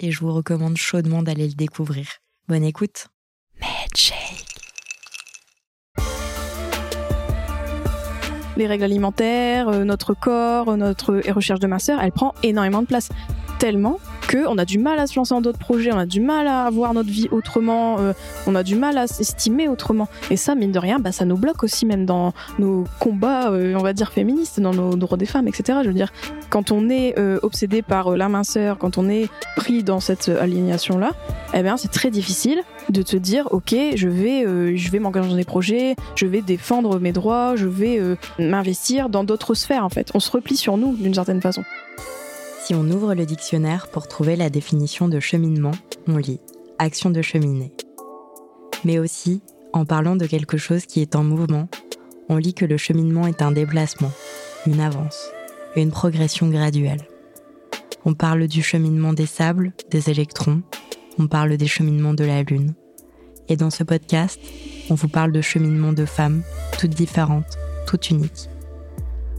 et je vous recommande chaudement d'aller le découvrir. Bonne écoute. Les règles alimentaires, euh, notre corps, notre recherche de masseur, elle prend énormément de place. Tellement on a du mal à se lancer dans d'autres projets, on a du mal à voir notre vie autrement, euh, on a du mal à s'estimer autrement. Et ça, mine de rien, bah, ça nous bloque aussi même dans nos combats, euh, on va dire féministes, dans nos droits des femmes, etc. Je veux dire, quand on est euh, obsédé par la minceur, quand on est pris dans cette alignation-là, eh bien, c'est très difficile de te dire, ok, je vais, je vais m'engager dans des projets, je vais défendre mes droits, je vais m'investir dans d'autres sphères. En fait, on se replie sur nous d'une certaine façon. Si on ouvre le dictionnaire pour trouver la définition de cheminement, on lit action de cheminer. Mais aussi, en parlant de quelque chose qui est en mouvement, on lit que le cheminement est un déplacement, une avance, une progression graduelle. On parle du cheminement des sables, des électrons, on parle des cheminements de la Lune. Et dans ce podcast, on vous parle de cheminement de femmes, toutes différentes, toutes uniques.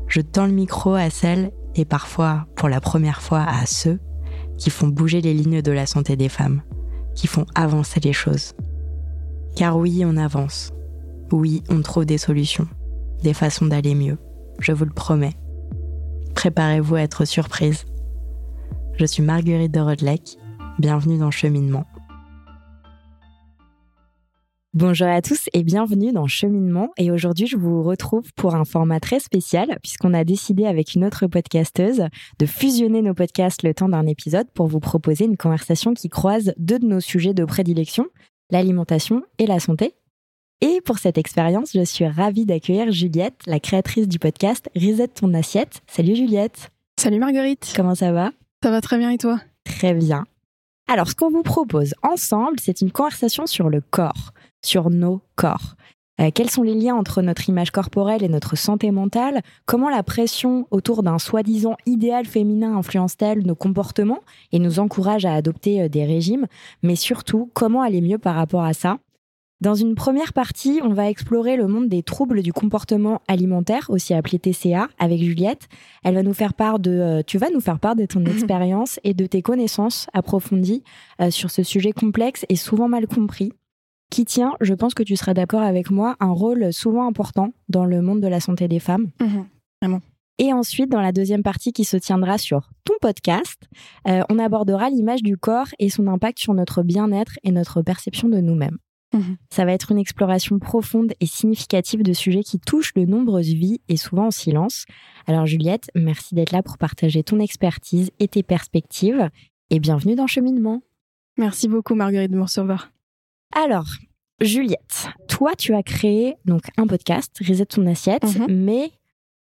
Je tends le micro à celles et parfois pour la première fois à ceux qui font bouger les lignes de la santé des femmes, qui font avancer les choses. Car oui, on avance. Oui, on trouve des solutions, des façons d'aller mieux, je vous le promets. Préparez-vous à être surprise. Je suis Marguerite de Rodelec, bienvenue dans Cheminement. Bonjour à tous et bienvenue dans Cheminement. Et aujourd'hui, je vous retrouve pour un format très spécial puisqu'on a décidé avec une autre podcasteuse de fusionner nos podcasts le temps d'un épisode pour vous proposer une conversation qui croise deux de nos sujets de prédilection, l'alimentation et la santé. Et pour cette expérience, je suis ravie d'accueillir Juliette, la créatrice du podcast Reset ton assiette. Salut Juliette. Salut Marguerite. Comment ça va? Ça va très bien et toi? Très bien. Alors, ce qu'on vous propose ensemble, c'est une conversation sur le corps sur nos corps. Euh, quels sont les liens entre notre image corporelle et notre santé mentale? Comment la pression autour d'un soi-disant idéal féminin influence-t-elle nos comportements et nous encourage à adopter euh, des régimes? Mais surtout, comment aller mieux par rapport à ça? Dans une première partie, on va explorer le monde des troubles du comportement alimentaire, aussi appelé TCA, avec Juliette. Elle va nous faire part de, euh, tu vas nous faire part de ton expérience et de tes connaissances approfondies sur ce sujet complexe et souvent mal compris qui tient, je pense que tu seras d'accord avec moi, un rôle souvent important dans le monde de la santé des femmes. Mhm, vraiment. Et ensuite, dans la deuxième partie qui se tiendra sur ton podcast, euh, on abordera l'image du corps et son impact sur notre bien-être et notre perception de nous-mêmes. Mhm. Ça va être une exploration profonde et significative de sujets qui touchent de nombreuses vies et souvent en silence. Alors Juliette, merci d'être là pour partager ton expertise et tes perspectives et bienvenue dans Cheminement. Merci beaucoup Marguerite de. Alors, Juliette, toi, tu as créé donc un podcast, Reset ton assiette, mhm. mais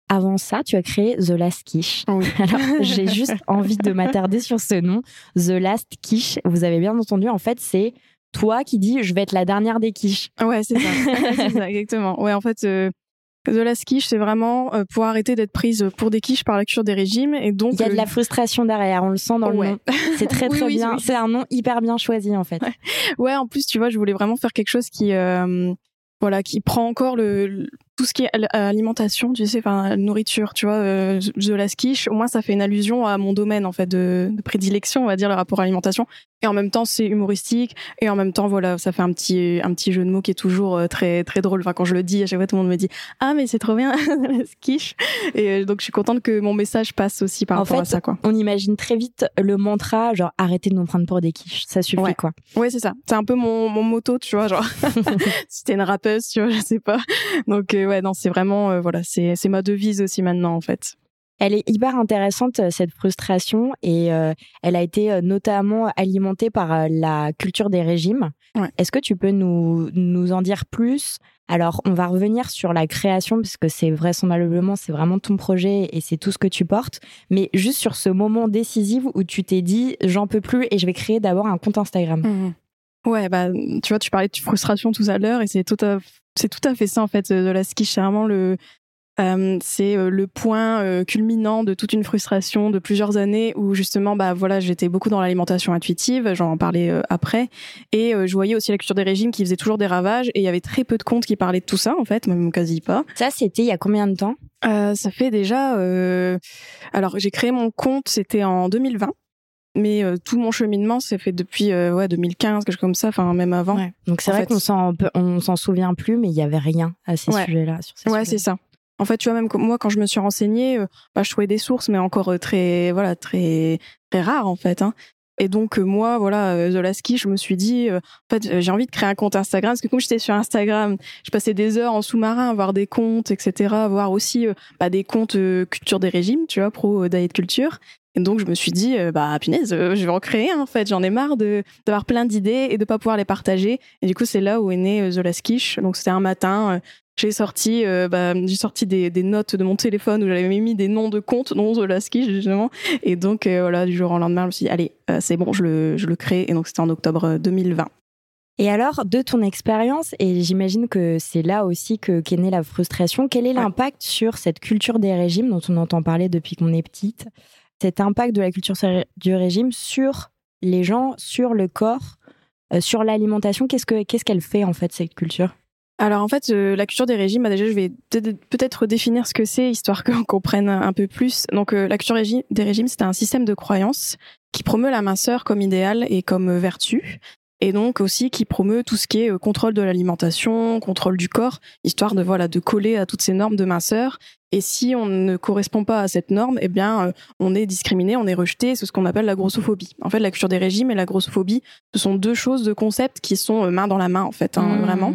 avant ça, tu as créé The Last Quiche. Alors, j'ai juste envie de m'attarder sur ce nom, The Last Quiche. Vous avez bien entendu, en fait, c'est toi qui dis je vais être la dernière des quiches. Ouais, c'est ça. c'est ça, exactement. Ouais, en fait, euh, de la quiche, c'est vraiment euh, pour arrêter d'être prise pour des quiches par la cure des régimes. Et donc, il y a de la euh, frustration derrière, on le sent dans le nom. C'est très très bien. c'est un nom hyper bien choisi en fait. Ouais. en plus, tu vois, je voulais vraiment faire quelque chose qui, euh, voilà, qui prend encore le, tout ce qui est alimentation, tu sais, enfin nourriture, tu vois, euh, de la quiche. Au moins, ça fait une allusion à mon domaine en fait de, de prédilection, on va dire, le rapport à l'alimentation. Et en même temps, c'est humoristique. Et en même temps, voilà, ça fait un petit un petit jeu de mots qui est toujours euh, très très drôle. Enfin, quand je le dis, à chaque fois, tout le monde me dit ah mais c'est trop bien la quiche. Et euh, donc, je suis contente que mon message passe aussi par rapport à ça, quoi. On imagine très vite le mantra genre arrêtez de nous prendre pour des quiches, ça suffit ouais. quoi. Ouais, c'est ça. C'est un peu mon mon moto, tu vois, genre si t'es une rappeuse, tu vois, je sais pas. Donc ouais, non, c'est vraiment, euh, voilà, c'est ma devise aussi maintenant, en fait. Elle est hyper intéressante, euh, cette frustration, et euh, elle a été notamment alimentée par la culture des régimes. Est-ce que tu peux nous, nous en dire plus? Alors, on va revenir sur la création, puisque c'est vraisemblablement, c'est vraiment ton projet et c'est tout ce que tu portes. Mais juste sur ce moment décisif où tu t'es dit, j'en peux plus et je vais créer d'abord un compte Instagram. Mmh Ouais, bah, tu vois, tu parlais de frustration tout à l'heure et c'est tout à, c'est tout à fait ça, en fait, de la ski. C'est vraiment le, euh, c'est euh, le point euh, culminant de toute une frustration de plusieurs années où justement bah voilà j'étais beaucoup dans l'alimentation intuitive j'en parlais après et je voyais aussi la culture des régimes qui faisait toujours des ravages et il y avait très peu de comptes qui parlaient de tout ça en fait même quasi pas. Ça c'était il y a combien de temps? Ça fait déjà alors j'ai créé mon compte c'était en 2020 mais tout mon cheminement s'est fait depuis ouais 2015 quelque chose comme ça enfin même avant donc c'est vrai qu'on s'en on s'en souvient plus mais il y avait rien à ces sujets là sur ouais c'est ça en fait, tu vois, même moi, quand je me suis renseignée, euh, bah, je trouvais des sources, mais encore euh, très, voilà, très, très rares, en fait. Hein. Et donc, euh, moi, voilà, The Last Ski, je me suis dit, en fait, j'ai envie de créer un compte Instagram, parce que comme j'étais sur Instagram, je passais des heures en sous-marin à voir des comptes, etc., voir aussi bah, des comptes culture des régimes, tu vois, pro diet culture. Et donc, je me suis dit, bah, punaise, je vais en créer en fait. J'en ai marre de d'avoir plein d'idées et de pas pouvoir les partager. Et du coup, c'est là où est né The Last Quiche. Donc, c'était un matin, j'ai sorti, euh, bah, j'ai sorti des, des, notes de mon téléphone où j'avais mis des noms de comptes, dont The Ski justement. Et donc euh, voilà, du jour au lendemain, je me suis dit allez, euh, c'est bon, je le, je le crée. Et donc c'était en octobre 2020. Et alors, de ton expérience, et j'imagine que c'est là aussi que qu'est née la frustration, quel est l'impact sur cette culture des régimes dont on entend parler depuis qu'on est petite? Cet impact de la culture du régime sur les gens, sur le corps, sur l'alimentation, qu'est-ce que qu'est-ce qu'elle fait en fait cette culture? Alors en fait, euh, la culture des régimes, bah, déjà je vais peut-être définir ce que c'est, histoire qu'on comprenne un peu plus. Donc euh, la culture des régimes, c'est un système de croyance qui promeut la minceur comme idéal et comme euh, vertu, et donc aussi qui promeut tout ce qui est contrôle de l'alimentation, contrôle du corps, histoire de voilà de coller à toutes ces normes de minceur. Et si on ne correspond pas à cette norme, eh bien on est discriminé, on est rejeté, c'est ce qu'on appelle la grossophobie. En fait, la culture des régimes et la grossophobie, ce sont deux choses, deux concepts qui sont main dans la main en fait, hein, mmh. vraiment.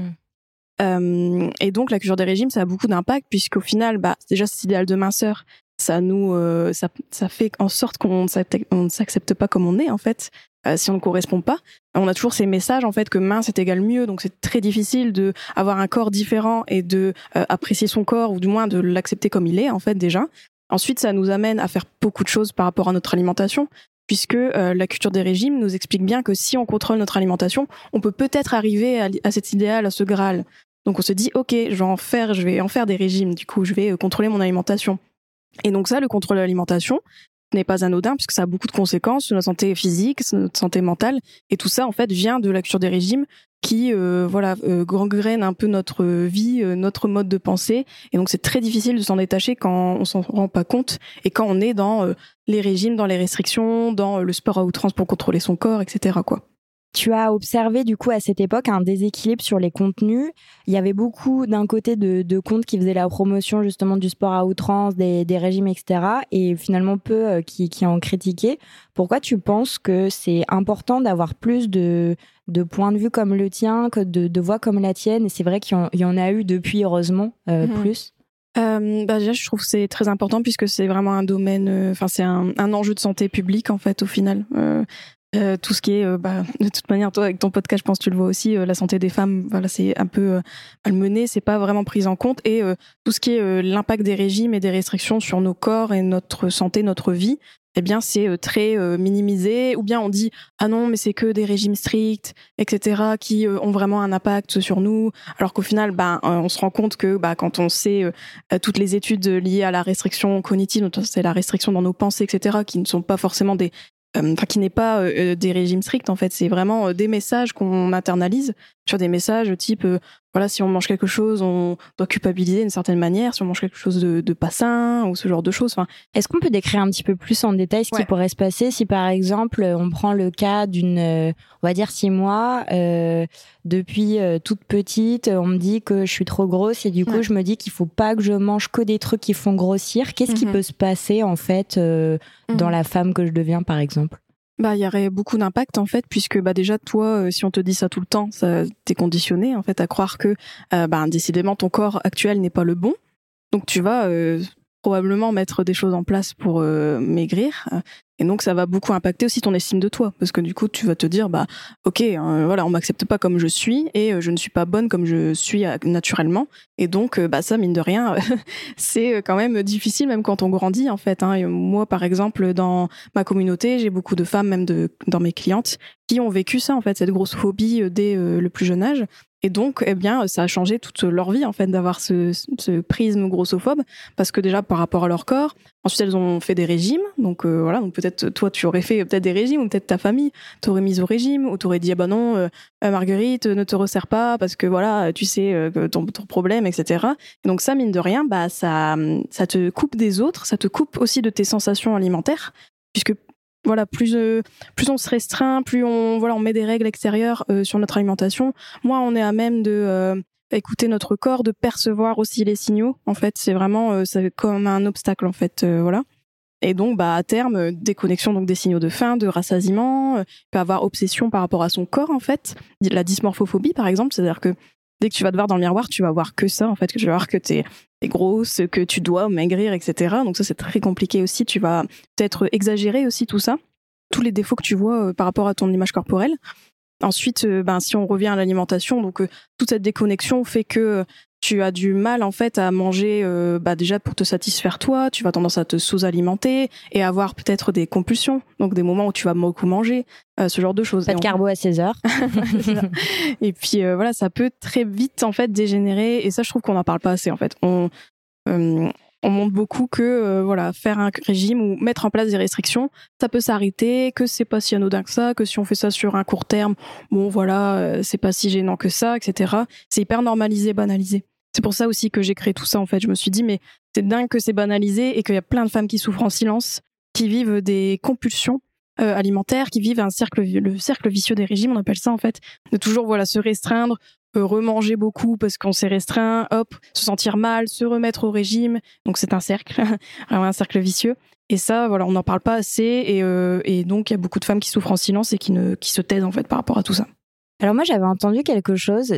Euh, et donc la culture des régimes, ça a beaucoup d'impact puisqu'au final, bah déjà cet idéal de minceur, ça nous, euh, ça, ça fait en sorte qu'on ne s'accepte pas comme on est en fait. Euh, si on ne correspond pas, on a toujours ces messages en fait que mince est égal mieux, donc c'est très difficile de avoir un corps différent et de apprécier son corps ou du moins de l'accepter comme il est en fait déjà. Ensuite, ça nous amène à faire beaucoup de choses par rapport à notre alimentation, puisque la culture des régimes nous explique bien que si on contrôle notre alimentation, on peut peut-être arriver à, cet idéal, à ce Graal. Donc on se dit, ok, je vais en faire, je vais en faire des régimes. Du coup, je vais euh, contrôler mon alimentation. Et donc ça, le contrôle de l'alimentation n'est pas anodin puisque ça a beaucoup de conséquences sur notre santé physique, sur notre santé mentale. Et tout ça, en fait, vient de la culture des régimes qui, euh, voilà, euh, gangrène un peu notre vie, notre mode de pensée. Et donc c'est très difficile de s'en détacher quand on s'en rend pas compte et quand on est dans les régimes, dans les restrictions, dans le sport à outrance pour contrôler son corps, etc. Quoi. Tu as observé du coup à cette époque un déséquilibre sur les contenus. Il y avait beaucoup d'un côté de, comptes qui faisaient la promotion justement du sport à outrance, des, régimes, etc. Et finalement peu euh, qui, en critiquaient. Pourquoi tu penses que c'est important d'avoir plus de, points de vue comme le tien, que de, voix comme la tienne? Et c'est vrai qu'il y, en a eu depuis, heureusement, euh, mhm. plus. Euh, bah déjà, je trouve que c'est très important puisque c'est vraiment un domaine, enfin c'est un, enjeu de santé publique en fait au final. Euh, tout ce qui est, euh, bah, de toute manière, toi avec ton podcast, je pense que tu le vois aussi, euh, la santé des femmes, voilà, c'est un peu malmené, c'est pas vraiment pris en compte. Et tout ce qui est l'impact des régimes et des restrictions sur nos corps et notre santé, notre vie, eh bien c'est très minimisé. Ou bien on dit ah non, mais c'est que des régimes stricts, etc., qui ont vraiment un impact sur nous. Alors qu'au final, bah, on se rend compte que bah, quand on sait toutes les études liées à la restriction cognitive, c'est la restriction dans nos pensées, etc., qui ne sont pas forcément des euh, enfin qui n'est pas euh, euh, des régimes stricts en fait. C'est vraiment des messages qu'on internalise sur des messages type voilà si on mange quelque chose on doit culpabiliser d'une certaine manière. Si on mange quelque chose de, de pas sain ou ce genre de choses enfin est-ce qu'on peut décrire un petit peu plus en détail ce qui pourrait se passer si par exemple on prend le cas d'une on va dire six mois depuis toute petite on me dit que je suis trop grosse et du coup je me dis qu'il faut pas que je mange que des trucs qui font grossir. Qu'est-ce qui mhm. peut se passer en fait dans mhm. la femme que je deviens par exemple? Bah, il y aurait beaucoup d'impact en fait, puisque bah déjà toi, euh, si on te dit ça tout le temps, ça t'es conditionné en fait à croire que, euh, bah, décidément ton corps actuel n'est pas le bon. Donc tu vas euh, probablement mettre des choses en place pour maigrir. Et donc ça va beaucoup impacter aussi ton estime de toi parce que du coup tu vas te dire bah ok euh, voilà on m'accepte pas comme je suis et euh, je ne suis pas bonne comme je suis euh, naturellement et donc bah ça mine de rien c'est quand même difficile même quand on grandit en fait. Hein. moi par exemple dans ma communauté j'ai beaucoup de femmes même de dans mes clientes qui ont vécu ça en fait cette grosse phobie dès le plus jeune âge et donc, eh bien, ça a changé toute leur vie en fait d'avoir ce, prisme grossophobe, parce que déjà par rapport à leur corps, ensuite elles ont fait des régimes, donc euh, voilà, donc peut-être toi tu aurais fait peut-être des régimes, ou peut-être ta famille t'aurait mis au régime, ou t'aurais dit ah bah non, euh, euh, Marguerite, ne te resserre pas parce que voilà, tu sais ton, ton, problème, etc. Et donc ça mine de rien, bah ça, ça te coupe des autres, ça te coupe aussi de tes sensations alimentaires, puisque voilà, plus euh, plus on se restreint, plus on voilà, on met des règles extérieures euh, sur notre alimentation, moins on est à même de euh, écouter notre corps, de percevoir aussi les signaux. En fait, c'est vraiment comme un obstacle en fait, voilà. Et donc, bah, à terme, déconnexion donc des signaux de faim, de rassasiement, peut avoir obsession par rapport à son corps, en fait. La dysmorphophobie, par exemple, c'est-à-dire que dès que tu vas te voir dans le miroir, tu vas voir que ça, en fait, que tu vas voir que t'es es grosse, que tu dois maigrir, etc. Donc ça, c'est très compliqué aussi. Tu vas peut-être exagérer aussi tout ça, tous les défauts que tu vois euh, par rapport à ton image corporelle. Ensuite, euh, ben, si on revient à l'alimentation, donc euh, toute cette déconnexion fait que tu as du mal en fait à manger euh, bah, déjà pour te satisfaire toi, tu vas tendance à te sous-alimenter et avoir peut-être des compulsions, donc des moments où tu vas beaucoup manger, euh, ce genre de choses. Pas de carbo à 16 heures. et puis euh, voilà, ça peut très vite en fait dégénérer et ça je trouve qu'on n'en parle pas assez en fait. On on montre beaucoup que voilà faire un régime ou mettre en place des restrictions ça peut s'arrêter que c'est pas si anodin que ça que si on fait ça sur un court terme bon voilà c'est pas si gênant que ça etc c'est hyper normalisé banalisé. C'est pour ça aussi que j'ai créé tout ça en fait. Je me suis dit mais c'est dingue que c'est banalisé et qu'il y a plein de femmes qui souffrent en silence, qui vivent des compulsions euh, alimentaires, qui vivent un cercle, le cercle vicieux des régimes, on appelle ça en fait, de toujours voilà se restreindre, euh, remanger beaucoup parce qu'on s'est restreint, hop, se sentir mal, se remettre au régime. Donc c'est un cercle, un cercle vicieux. Et ça, voilà, on n'en parle pas assez et, euh, et donc il y a beaucoup de femmes qui souffrent en silence et qui ne qui se taisent en fait par rapport à tout ça. Alors moi j'avais entendu quelque chose,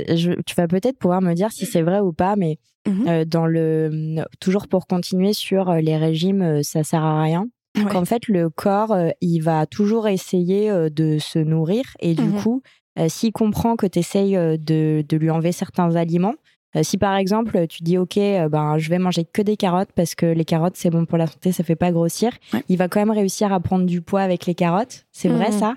tu vas peut-être pouvoir me dire si c'est vrai ou pas, mais mhm. euh, dans le toujours pour continuer sur euh, les régimes, ça sert à rien. Qu'en fait le corps il va toujours essayer de se nourrir et du mhm. coup s'il comprend que tu essayes de, de, lui enlever certains aliments, si par exemple tu dis ok ben je vais manger que des carottes parce que les carottes c'est bon pour la santé, ça fait pas grossir, il va quand même réussir à prendre du poids avec les carottes. C'est vrai mhm. ça?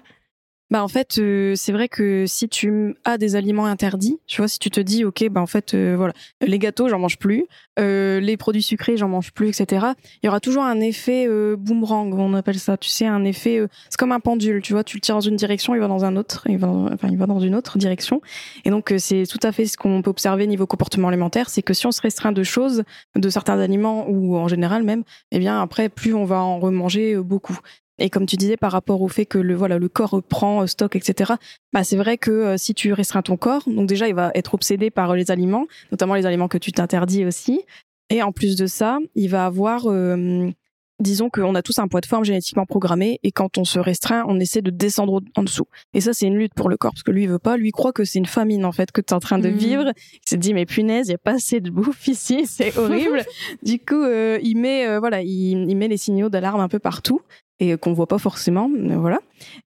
Bah en fait, euh, c'est vrai que si tu as des aliments interdits, tu vois, si tu te dis, ok, bah en fait, euh, voilà, les gâteaux, j'en mange plus, euh, les produits sucrés, j'en mange plus, etc. Il y aura toujours un effet boomerang, on appelle ça. Tu sais, un effet, c'est comme un pendule, tu vois, tu le tires dans une direction, il va dans un autre, il va, enfin, il va dans une autre direction. Et donc, c'est tout à fait ce qu'on peut observer niveau comportement alimentaire, c'est que si on se restreint de choses, de certains aliments ou en général même, eh bien après, plus on va en remanger beaucoup. Et comme tu disais par rapport au fait que le voilà le corps reprend euh, stock etc. Bah c'est vrai que euh, si tu restreins ton corps, donc déjà il va être obsédé par les aliments, notamment les aliments que tu t'interdis aussi. Et en plus de ça, il va avoir euh, disons qu'on a tous un poids de forme génétiquement programmé et quand on se restreint, on essaie de descendre en dessous. Et ça, c'est une lutte pour le corps parce que lui, il veut pas. Lui croit que c'est une famine en fait que tu es en train de mmh. vivre. Il s'est dit mais punaise, il y a pas assez de bouffe ici, c'est horrible. du coup, il met voilà, il, il met les signaux d'alarme un peu partout et qu'on voit pas forcément, voilà.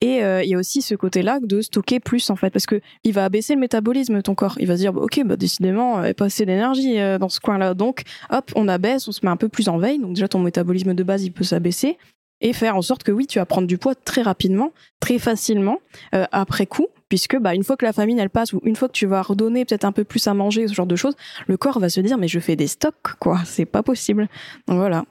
Et euh, il y a aussi ce côté-là de stocker plus en fait, parce que il va abaisser le métabolisme ton corps. Il va se dire, ok, bah décidément, a pas assez d'énergie euh, dans ce coin-là, donc hop, on abaisse, on se met un peu plus en veille. Donc déjà ton métabolisme de base, il peut s'abaisser et faire en sorte que oui, tu vas prendre du poids très rapidement, très facilement euh, après coup, puisque bah une fois que la famine elle passe ou une fois que tu vas redonner peut-être un peu plus à manger, ce genre de choses, le corps va se dire mais je fais des stocks quoi, c'est pas possible. Donc voilà.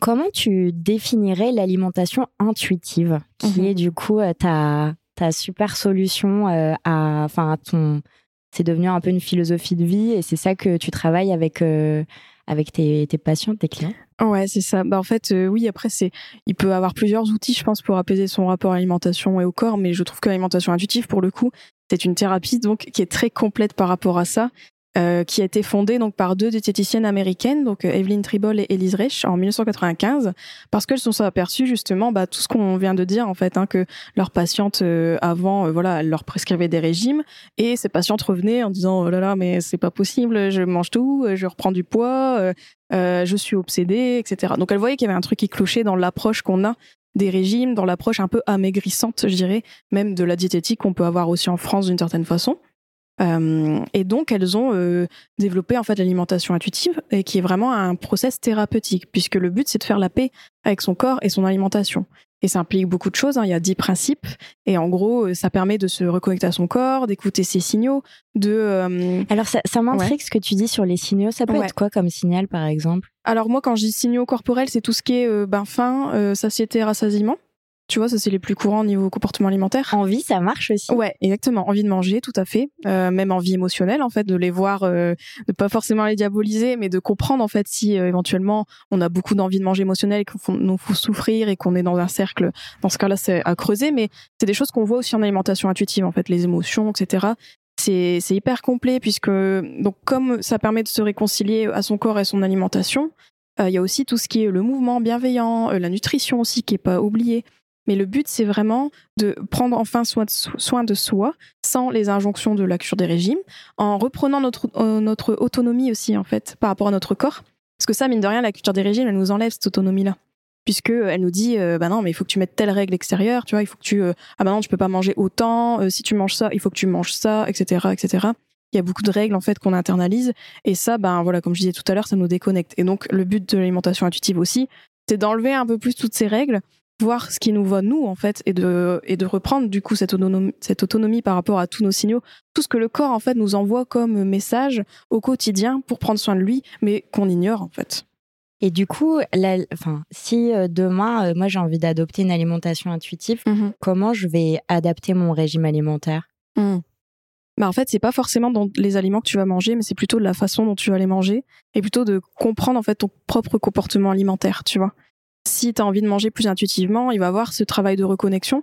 Comment tu définirais l'alimentation intuitive, qui mhm. est du coup euh, ta, ta super solution euh, à, enfin, ton, c'est devenu un peu une philosophie de vie et c'est ça que tu travailles avec euh, avec tes, tes, patients, tes clients? Ouais, c'est ça. Bah en fait, oui. Après, c'est, il peut avoir plusieurs outils, je pense, pour apaiser son rapport à l'alimentation et au corps. Mais je trouve que l'alimentation intuitive, pour le coup, c'est une thérapie donc qui est très complète par rapport à ça. Euh, qui a été fondée donc par deux diététiciennes américaines, donc euh, Evelyn Tribol et Elise Reich, en 1995, parce qu'elles se sont aperçues justement bah, tout ce qu'on vient de dire en fait, hein, que leurs patientes euh, avant, voilà, elles leur prescrivaient des régimes et ces patientes revenaient en disant oh là là mais c'est pas possible, je mange tout, je reprends du poids, je suis obsédée, etc. Donc elles voyaient qu'il y avait un truc qui clochait dans l'approche qu'on a des régimes, dans l'approche un peu amaigrissante, je dirais, même de la diététique qu'on peut avoir aussi en France d'une certaine façon. Euh, et donc, elles ont euh, développé en fait l'alimentation intuitive, et qui est vraiment un process thérapeutique, puisque le but c'est de faire la paix avec son corps et son alimentation. Et ça implique beaucoup de choses. Hein. Il y a dix principes, et en gros, euh, ça permet de se reconnecter à son corps, d'écouter ses signaux, de. Alors, ça, ça m'intrigue ce que tu dis sur les signaux. Ça peut être quoi comme signal, par exemple? Alors moi, quand je dis signaux corporels, c'est tout ce qui est ben, faim, satiété, rassasiement. Tu vois, ça c'est les plus courants au niveau comportement alimentaire. Envie, ça marche aussi. Ouais, exactement. Envie de manger, tout à fait. Euh, même envie émotionnelle, en fait, de les voir, euh, de pas forcément les diaboliser, mais de comprendre en fait si euh, éventuellement on a beaucoup d'envie de manger émotionnelle et qu'on nous faut souffrir et qu'on est dans un cercle. Dans ce cas-là, c'est à creuser, mais c'est des choses qu'on voit aussi en alimentation intuitive, en fait, les émotions, etc. C'est c'est hyper complet puisque donc comme ça permet de se réconcilier à son corps et son alimentation, euh, il y a aussi tout ce qui est le mouvement bienveillant, la nutrition aussi qui est pas oubliée. Mais le but, c'est vraiment de prendre enfin soin de, soi sans les injonctions de la cure des régimes, en reprenant notre, euh, notre autonomie aussi, en fait, par rapport à notre corps. Parce que ça, mine de rien, la culture des régimes, elle nous enlève cette autonomie-là. Puisque euh, elle nous dit, euh, bah non, mais il faut que tu mettes telle règle extérieure, tu vois, il faut que tu, ah bah non, tu peux pas manger autant, si tu manges ça, il faut que tu manges ça, etc., etc. Il y a beaucoup de règles en fait qu'on internalise et ça, ben voilà, comme je disais tout à l'heure, ça nous déconnecte. Et donc le but de l'alimentation intuitive aussi, c'est d'enlever un peu plus toutes ces règles voir ce qui nous va nous en fait et de et de reprendre du coup cette autonomie cette autonomie par rapport à tous nos signaux. Tout ce que le corps en fait nous envoie comme message au quotidien pour prendre soin de lui mais qu'on ignore en fait. Et du coup, enfin, si euh, demain, euh, moi j'ai envie d'adopter une alimentation intuitive, mmh comment je vais adapter mon régime alimentaire? Mmh. bah en fait, c'est pas forcément dans les aliments que tu vas manger, mais c'est plutôt la façon dont tu vas les manger et plutôt de comprendre en fait ton propre comportement alimentaire, tu vois si tu envie de manger plus intuitivement, il va avoir ce travail de reconnexion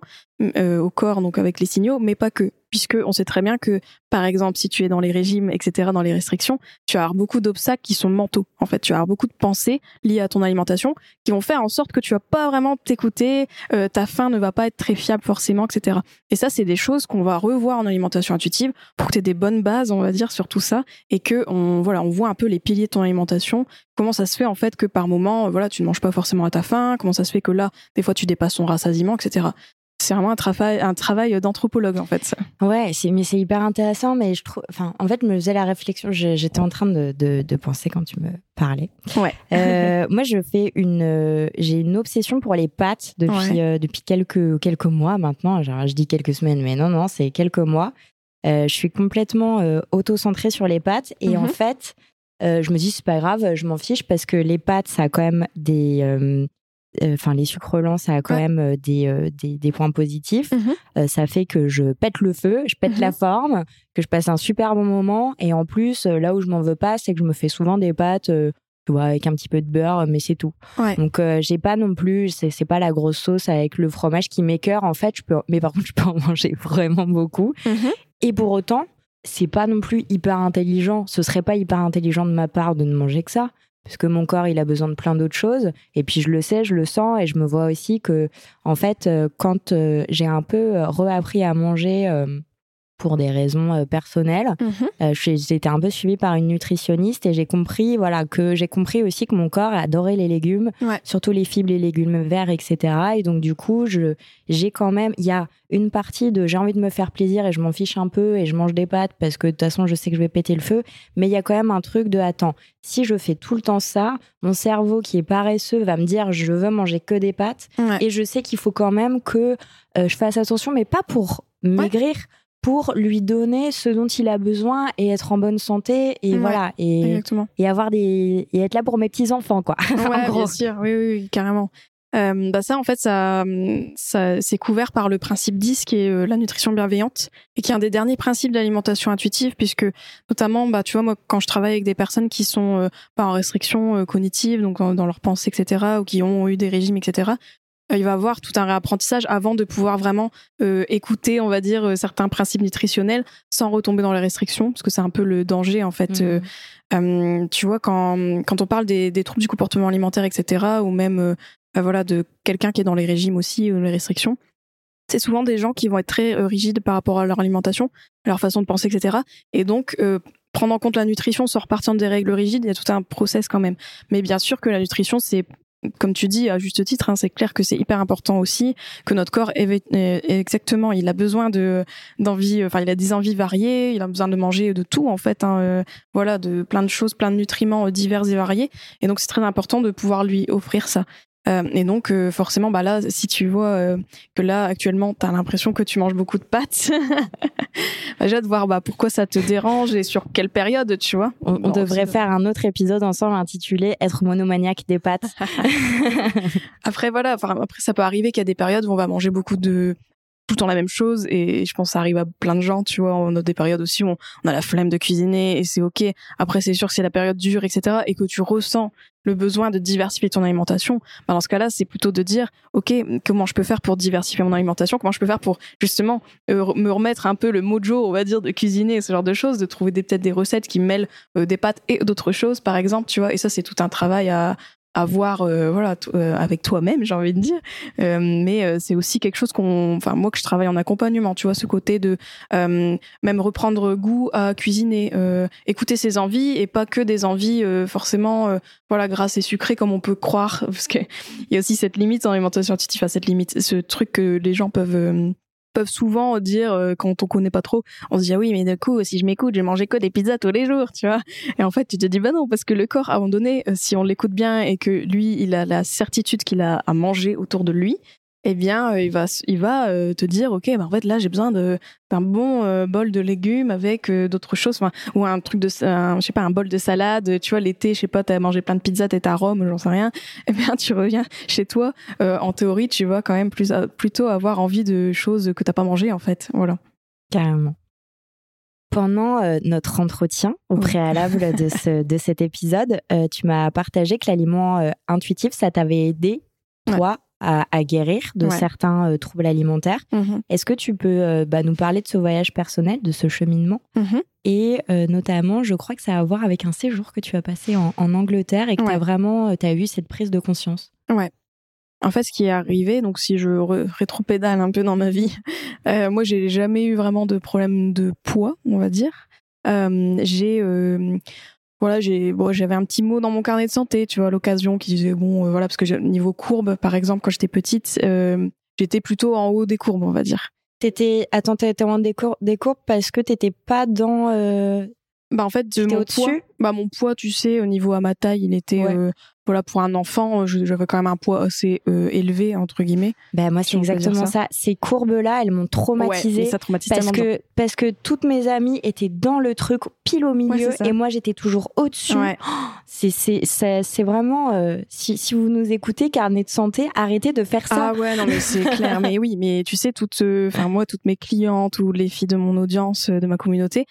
euh, au corps, donc avec les signaux, mais pas que puisque on sait très bien que, par exemple, si tu es dans les régimes, etc., dans les restrictions, tu avoir beaucoup d'obstacles qui sont mentaux. En fait, tu avoir beaucoup de pensées liées à ton alimentation qui vont faire en sorte que tu vas pas vraiment t'écouter, euh, ta faim ne va pas être très fiable forcément, etc. Et ça, c'est des choses qu'on va revoir en alimentation intuitive pour que tu aies des bonnes bases, on va dire, sur tout ça et que on, voilà, on voit un peu les piliers de ton alimentation. Comment ça se fait en fait que par moment, voilà, tu ne manges pas forcément à ta faim. Comment ça se fait que là, des fois, tu dépasses ton rassasiement, etc c'est vraiment un travail, un travail d'anthropologue en fait. Ouais, mais c'est hyper intéressant. Mais je trouve, enfin, en fait, je me faisais la réflexion. J'étais en train de, de, penser quand tu me parlais. Ouais. Euh, moi, je fais une, j'ai une obsession pour les pâtes depuis euh, depuis quelques quelques mois maintenant. Genre, je dis quelques semaines, mais non, non, c'est quelques mois. Euh, je suis complètement auto-centrée sur les pâtes et en mhm. fait, je me dis c'est pas grave, je m'en fiche parce que les pâtes, ça a quand même des euh, enfin les sucres lents ça a quand même euh, des, euh, des, des, points positifs mmh ça fait que je pète le feu je pète la mmh forme que je passe un super bon moment et en plus là où je m'en veux pas c'est que je me fais souvent des pâtes tu vois, avec un petit peu de beurre, mais c'est tout. Donc j'ai pas non plus, c'est pas la grosse sauce avec le fromage qui m'écœure. En fait, je peux, mais par contre, je peux en manger vraiment beaucoup. Mmh et pour autant, c'est pas non plus hyper intelligent. Ce serait pas hyper intelligent de ma part de ne manger que ça parce que mon corps il a besoin de plein d'autres choses. Et puis je le sais je le sens et je me vois aussi que en fait euh, quand euh, j'ai un peu euh, reappris à manger pour des raisons euh, personnelles. J'ai été un peu suivie par une nutritionniste et j'ai compris, voilà, que j'ai compris aussi que mon corps adorait les légumes, surtout les fibres, les légumes verts, etc. Et donc du coup, je, j'ai quand même, il y a une partie de j'ai envie de me faire plaisir et je m'en fiche un peu et je mange des pâtes parce que de toute façon je sais que je vais péter le feu, mais il y a quand même un truc de attends, si je fais tout le temps ça, mon cerveau qui est paresseux va me dire je veux manger que des pâtes. Et je sais qu'il faut quand même que euh, je fasse attention, mais pas pour maigrir pour lui donner ce dont il a besoin et être en bonne santé et voilà et, et avoir des et être là pour mes petits enfants quoi ouais, bien sûr. Oui oui, carrément. Euh, bah ça en fait ça, ça c'est couvert par le principe 10 qui est euh, la nutrition bienveillante et qui est un des derniers principes d'alimentation intuitive puisque notamment bah tu vois moi quand je travaille avec des personnes qui sont euh, pas en restriction euh, cognitive donc dans, dans leur pensée etc ou qui ont eu des régimes etc il va avoir tout un réapprentissage avant de pouvoir vraiment écouter, on va dire, certains principes nutritionnels sans retomber dans les restrictions, parce que c'est un peu le danger en fait. Mmh. tu vois, quand, quand on parle des, des troubles du comportement alimentaire, etc., ou même bah voilà, de quelqu'un qui est dans les régimes aussi ou les restrictions, c'est souvent des gens qui vont être très rigides par rapport à leur alimentation, à leur façon de penser, etc. Et donc, prendre en compte la nutrition sans repartir des règles rigides, il y a tout un process quand même. Mais bien sûr que la nutrition, c'est comme tu dis à juste titre, hein, c'est clair que c'est hyper important aussi que notre corps exactement, il a besoin de d'envie, enfin il a des envies variées, il a besoin de manger de tout en fait, hein, euh, voilà, de plein de choses, plein de nutriments divers et variés, et donc c'est très important de pouvoir lui offrir ça. Euh, et donc euh, forcément, bah là, si tu vois euh, que là actuellement, t'as l'impression que tu manges beaucoup de pâtes, bah, j'ai hâte de voir bah, pourquoi ça te dérange et sur quelle période, tu vois. On, devrait faire un autre épisode ensemble intitulé "Être monomaniaque des pâtes". après voilà, enfin après ça peut arriver qu'il y a des périodes où on va manger beaucoup de tout le temps la même chose et je pense que ça arrive à plein de gens tu vois on a des périodes aussi où on, a la flemme de cuisiner et c'est ok après c'est sûr que c'est la période dure etc et que tu ressens le besoin de diversifier ton alimentation bah dans ce cas-là c'est plutôt de dire ok comment je peux faire pour diversifier mon alimentation comment je peux faire pour justement euh, me remettre un peu le mojo on va dire de cuisiner ce genre de choses de trouver peut-être des recettes qui mêlent euh, des pâtes et d'autres choses par exemple tu vois et ça c'est tout un travail à à voir euh, voilà euh, avec toi-même j'ai envie de dire. Euh, mais c'est aussi quelque chose qu'on enfin moi que je travaille en accompagnement tu vois ce côté de même reprendre goût à cuisiner écouter ses envies et pas que des envies forcément voilà grasses et sucrées comme on peut croire parce que il y a aussi cette limite en alimentation scientifique à cette limite ce truc que les gens peuvent peuvent souvent dire euh, quand on connaît pas trop, on se dit ah oui mais du coup si je m'écoute, je vais manger que des pizzas tous les jours, tu vois. Et en fait tu te dis bah non parce que le corps à un moment donné, euh, si on l'écoute bien et que lui il a la certitude qu'il a à manger autour de lui, eh bien, euh, il va, il va euh, te dire, ok, bah, en fait, là, j'ai besoin d'un bon euh, bol de légumes avec d'autres choses, ou un truc de, je sais pas, un bol de salade. Tu vois, l'été, je sais pas, t'as mangé plein de pizzas, t'es à Rome, j'en sais rien. Eh bien, tu reviens chez toi. en théorie, tu vas quand même plus, plutôt avoir envie de choses que t'as pas mangé, en fait. Voilà. Carrément. Pendant notre entretien au préalable de, ce, de cet épisode, tu m'as partagé que l'aliment intuitif, ça t'avait aidé, toi, à, guérir de certains euh, troubles alimentaires. Mhm. Est-ce que tu peux euh, bah, nous parler de ce voyage personnel, de ce cheminement mhm. Et euh, notamment, je crois que ça a à voir avec un séjour que tu as passé en, Angleterre et que tu as vraiment as eu cette prise de conscience? Ouais. En fait, ce qui est arrivé, donc si je rétropédale un peu dans ma vie, moi, j'ai jamais eu vraiment de problème de poids, on va dire. j'ai voilà, j'ai bon, j'avais un petit mot dans mon carnet de santé, tu vois, à l'occasion qui disait bon, euh, voilà, parce que niveau courbe, par exemple, quand j'étais petite, euh, j'étais plutôt en haut des courbes, on va dire. T'étais, attends, t'étais en haut des, courbes, des courbes parce que t'étais pas dans. Euh... Bah en fait, mon poids, bah mon poids, tu sais, au niveau à ma taille, il était euh, voilà, pour un enfant, euh, j'avais quand même un poids assez euh, élevé entre guillemets. Ben moi c'est exactement ça. Ces courbes là, elles m'ont traumatisée ça traumatise parce que parce que toutes mes amies étaient dans le truc pile au milieu et moi j'étais toujours au-dessus. Oh, c'est c'est c'est vraiment euh, si si vous nous écoutez carnet de santé, arrêtez de faire ça. Ah ouais non mais c'est clair mais oui, mais tu sais toutes enfin moi toutes mes clientes ou les filles de mon audience de ma communauté,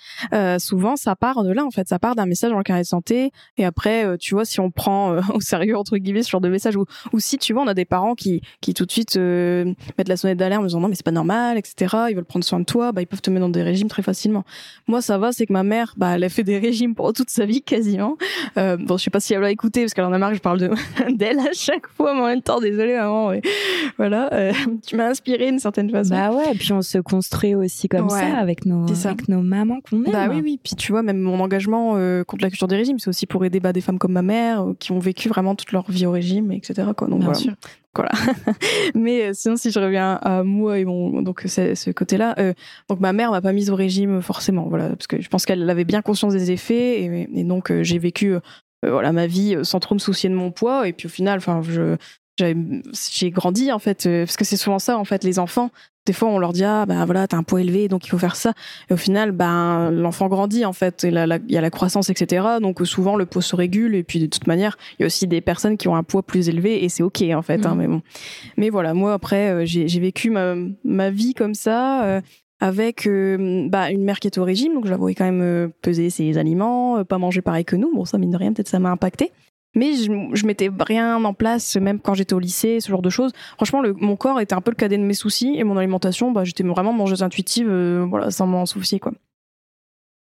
souvent ça part de là en fait, ça part d'un message dans le carnet de santé et après tu vois si on prend sérieux entre guillemets ce genre de message ou, ou si tu vois on a des parents qui qui tout de suite euh, mettent la sonnette d'alarme en disant non mais c'est pas normal etc ils veulent prendre soin de toi bah ils peuvent te mettre dans des régimes très facilement. Moi ça va c'est que ma mère bah elle a fait des régimes pour toute sa vie quasiment. Euh, bon je sais pas si elle va écouter parce qu'elle en a marre que je parle de d'elle à chaque fois mais en même temps désolée maman voilà euh, tu m'as inspiré d'une certaine façon. Bah ouais et puis on se construit aussi comme ça avec nos avec nos mamans qu'on aime. Bah oui oui puis tu vois même mon engagement euh, contre la culture des régimes c'est aussi pour aider bah, des femmes comme ma mère qui ont vécu vraiment toute leur vie au régime, etc. Quoi. Donc, voilà. Sûr. Voilà. Mais euh, sinon, si je reviens à moi et mon donc ce côté-là, euh, donc ma mère m'a pas mise au régime forcément, voilà, parce que je pense qu'elle avait bien conscience des effets et, donc euh, j'ai vécu voilà ma vie sans trop me soucier de mon poids et puis au final, enfin je j'ai grandi en fait parce que c'est souvent ça en fait les enfants. Des fois on leur dit ah ben voilà t'as un poids élevé donc il faut faire ça. Et au final ben l'enfant grandit en fait. Il y a la croissance etc donc souvent le poids se régule. Et puis de toute manière il y a aussi des personnes qui ont un poids plus élevé et c'est ok en fait hein, mmh. mais bon. Mais voilà moi après euh, j'ai vécu ma, ma vie comme ça euh, avec euh, bah, une mère qui est au régime. Donc voyais quand même peser ses aliments pas manger pareil que nous. Bon ça mine de rien peut-être ça m'a impacté mais je, je mettais rien en place, même quand j'étais au lycée, ce genre de choses. Franchement, mon corps était un peu le cadet de mes soucis et mon alimentation, bah, j'étais vraiment mangeuse intuitive, euh, voilà, sans m'en soucier, quoi.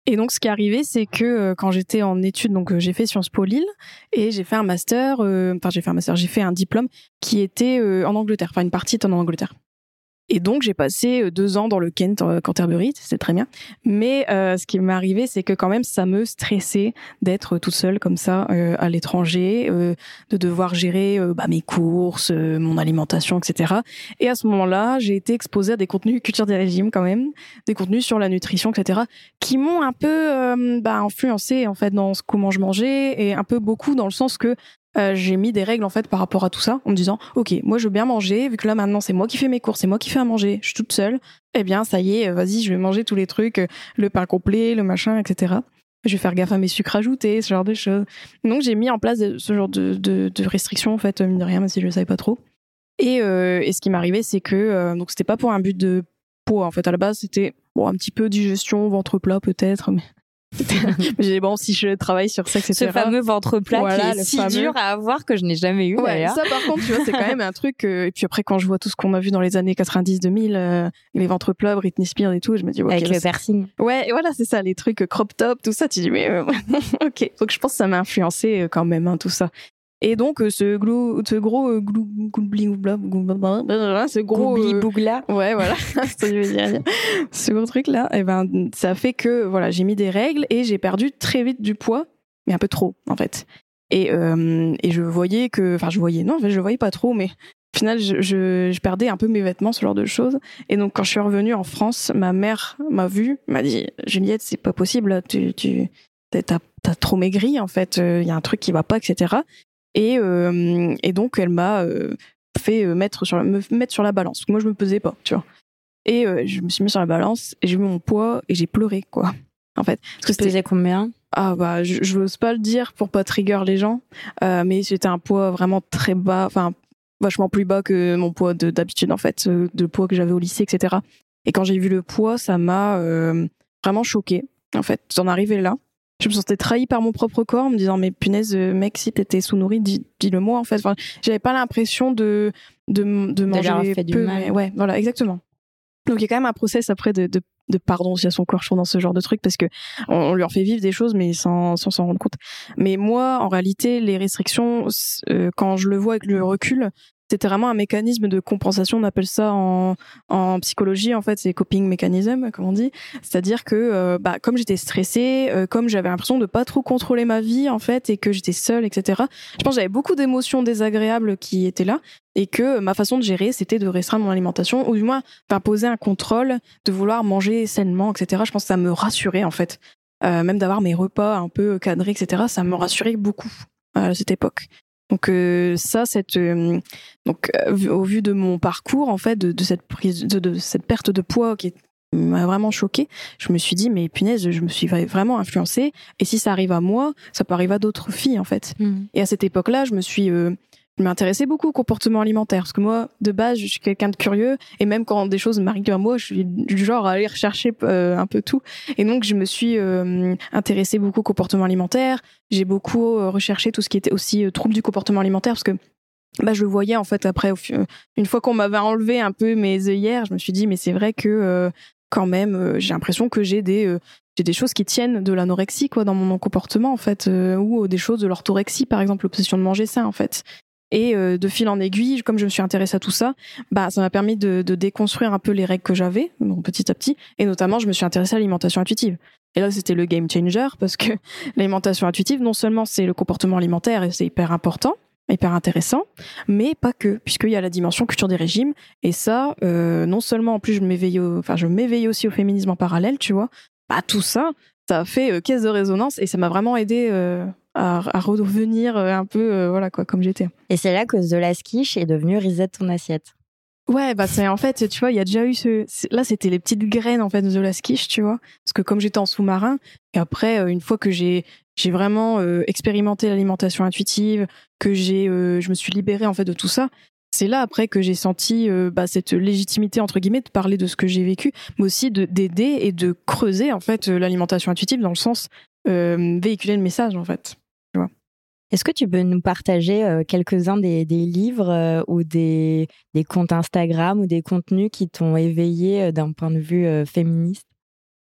Et donc, ce qui est arrivé, c'est que euh, quand j'étais en études, donc euh, j'ai fait Sciences Po Lille et j'ai fait un master, enfin j'ai fait un master, j'ai fait un diplôme qui était en Angleterre, enfin une partie était en Angleterre. Et donc j'ai passé euh, deux ans dans le Kent euh, Canterbury, c'est très bien. Mais euh, ce qui m'est arrivé, c'est que quand même ça me stressait d'être toute seule comme ça euh, à l'étranger, euh, de devoir gérer bah, mes courses, mon alimentation, etc. Et à ce moment-là, j'ai été exposée à des contenus culture des régimes quand même, des contenus sur la nutrition, etc. qui m'ont un peu bah, influencé en fait dans comment je mangeais et un peu beaucoup dans le sens que euh, j'ai mis des règles en fait par rapport à tout ça en me disant ok moi je veux bien manger vu que là maintenant c'est moi qui fais mes courses c'est moi qui fais à manger je suis toute seule. Eh bien ça y est vas-y je vais manger tous les trucs euh, le pain complet le machin etc je vais faire gaffe à mes sucres ajoutés ce genre de choses. Donc j'ai mis en place ce genre de, de, restrictions en fait mine de rien même si je le savais pas trop. Et, euh, et ce qui m'arrivait c'est que euh, donc c'était pas pour un but de poids en fait. À la base c'était bon un petit peu digestion ventre plat peut-être mais j'ai bon si je travaille sur ça, etc. Ce fameux ventre plat qui est si dur à avoir que je n'ai jamais eu. Ouais, ça par contre, tu vois, c'est quand même un truc. et puis après, quand je vois tout ce qu'on a vu dans les années 90-2000, euh, les ventres plats, Britney Spears et tout, je me dis avec le piercing. Ouais, voilà, c'est ça, les trucs crop top, tout ça. Tu dis mais euh, ok. Donc je pense que ça m'a influencé euh, quand même hein, tout ça. Et donc ce, glou, ce gros euh, glou, ce gros euh, bougla. Ouais, voilà, ce gros truc là, et eh ben ça fait que voilà, j'ai mis des règles et j'ai perdu très vite du poids, mais un peu trop en fait. Et euh, et je voyais que, enfin je voyais, non, en fait, je voyais pas trop, mais au final, je, je, je, perdais un peu mes vêtements, ce genre de choses. Et donc, quand je suis revenue en France, ma mère m'a vu, m'a dit Juliette, c'est pas possible, tu, tu t'as, t'as trop maigri, en fait, il y a un truc qui va pas, etc. Et, euh, et donc, elle m'a euh, fait euh, mettre sur, me mettre sur la balance. Moi, je me pesais pas, tu vois. Et je me suis mis sur la balance et j'ai vu mon poids et j'ai pleuré, quoi. En fait. Parce que pesais combien? Ah, bah, je, je n'ose pas le dire pour pas trigger les gens, mais c'était un poids vraiment très bas, enfin, vachement plus bas que mon poids d'habitude, en fait, de poids que j'avais au lycée, etc. Et quand j'ai vu le poids, ça m'a vraiment choqué, en fait, d'en arriver là je me sentais trahie par mon propre corps en me disant mais punaise euh, mec si t'étais sous-nourri dis, le moi en fait. Enfin, j'avais pas l'impression de de, de manger fait peu du mal. mais ouais voilà exactement. Donc il y a quand même un process après de, de, de pardon si à son corps chaud dans ce genre de truc parce que on, lui en fait vivre des choses mais sans sans s'en rendre compte. Mais moi en réalité les restrictions euh, quand je le vois avec le recul c'était vraiment un mécanisme de compensation. On appelle ça en, psychologie, en fait, c'est coping mechanism, comme on dit. C'est-à-dire que, euh, bah, comme j'étais stressée, euh, comme j'avais l'impression de pas trop contrôler ma vie, en fait, et que j'étais seule, etc. Je pense que j'avais beaucoup d'émotions désagréables qui étaient là, et que ma façon de gérer, c'était de restreindre mon alimentation, ou du moins d'imposer un contrôle, de vouloir manger sainement, etc. Je pense que ça me rassurait, en fait. Euh, même d'avoir mes repas un peu cadrés, etc. Ça me rassurait beaucoup à cette époque. Donc euh, ça, cette euh, donc euh, au vu de mon parcours en fait, de, de cette prise, de, de, cette perte de poids qui m'a vraiment choquée, je me suis dit mais punaise, je me suis vraiment influencée. Et si ça arrive à moi, ça peut arriver à d'autres filles en fait. Mmh. Et à cette époque-là, je me suis je m'intéressais beaucoup au comportement alimentaire. Parce que moi de base je suis quelqu'un de curieux. Et même quand des choses m'arrivent à moi je suis du genre à aller rechercher euh, un peu tout. Et donc je me suis euh, intéressée beaucoup au comportement alimentaire. J'ai beaucoup euh, recherché tout ce qui était aussi trouble du comportement alimentaire. Parce que bah je le voyais en fait après une fois qu'on m'avait enlevé un peu mes œillères je me suis dit mais c'est vrai que quand même j'ai l'impression que j'ai des j'ai des choses qui tiennent de l'anorexie quoi dans mon comportement en fait ou des choses de l'orthorexie par exemple l'obsession de manger ça en fait et euh, de fil en aiguille, comme je me suis intéressée à tout ça, bah ça m'a permis de, déconstruire un peu les règles que j'avais, petit à petit. Et notamment, je me suis intéressée à l'alimentation intuitive. Et là, c'était le game changer parce que l'alimentation intuitive, non seulement c'est le comportement alimentaire et c'est hyper important, hyper intéressant, mais pas que, puisqu'il y a la dimension culture des régimes. Et ça, euh, non seulement en plus je m'éveille, enfin je m'éveille aussi au féminisme en parallèle, tu vois. Bah tout ça, ça a fait euh, caisse de résonance et ça m'a vraiment aidé à, à, revenir euh, un peu euh, voilà quoi comme j'étais. Et c'est là que The Last Quiche est devenu reset ton assiette. Ouais, bah c'est en fait, tu vois, il y a déjà eu ce là c'était les petites graines en fait de The Last Quiche, tu vois, parce que comme j'étais en sous-marin et après une fois que j'ai j'ai vraiment expérimenté l'alimentation intuitive, que j'ai je me suis libérée en fait de tout ça, c'est là après que j'ai senti euh, bah, cette légitimité entre guillemets de parler de ce que j'ai vécu, mais aussi de d'aider et de creuser en fait l'alimentation intuitive dans le sens euh, véhiculer le message en fait. Est-ce que tu peux nous partager quelques-uns des, livres ou des, des, comptes Instagram ou des contenus qui t'ont éveillé d'un point de vue féministe?